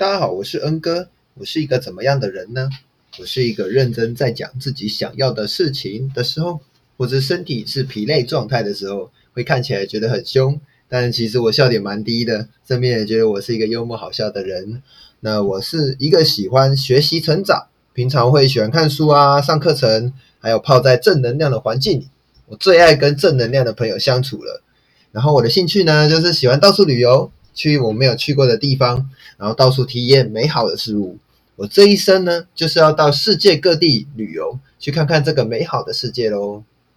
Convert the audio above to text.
大家好，我是恩哥。我是一个怎么样的人呢？我是一个认真在讲自己想要的事情的时候，或者身体是疲累状态的时候，会看起来觉得很凶，但其实我笑点蛮低的，身边也觉得我是一个幽默好笑的人。那我是一个喜欢学习成长，平常会喜欢看书啊、上课程，还有泡在正能量的环境里。我最爱跟正能量的朋友相处了。然后我的兴趣呢，就是喜欢到处旅游。去我没有去过的地方，然后到处体验美好的事物。我这一生呢，就是要到世界各地旅游，去看看这个美好的世界喽。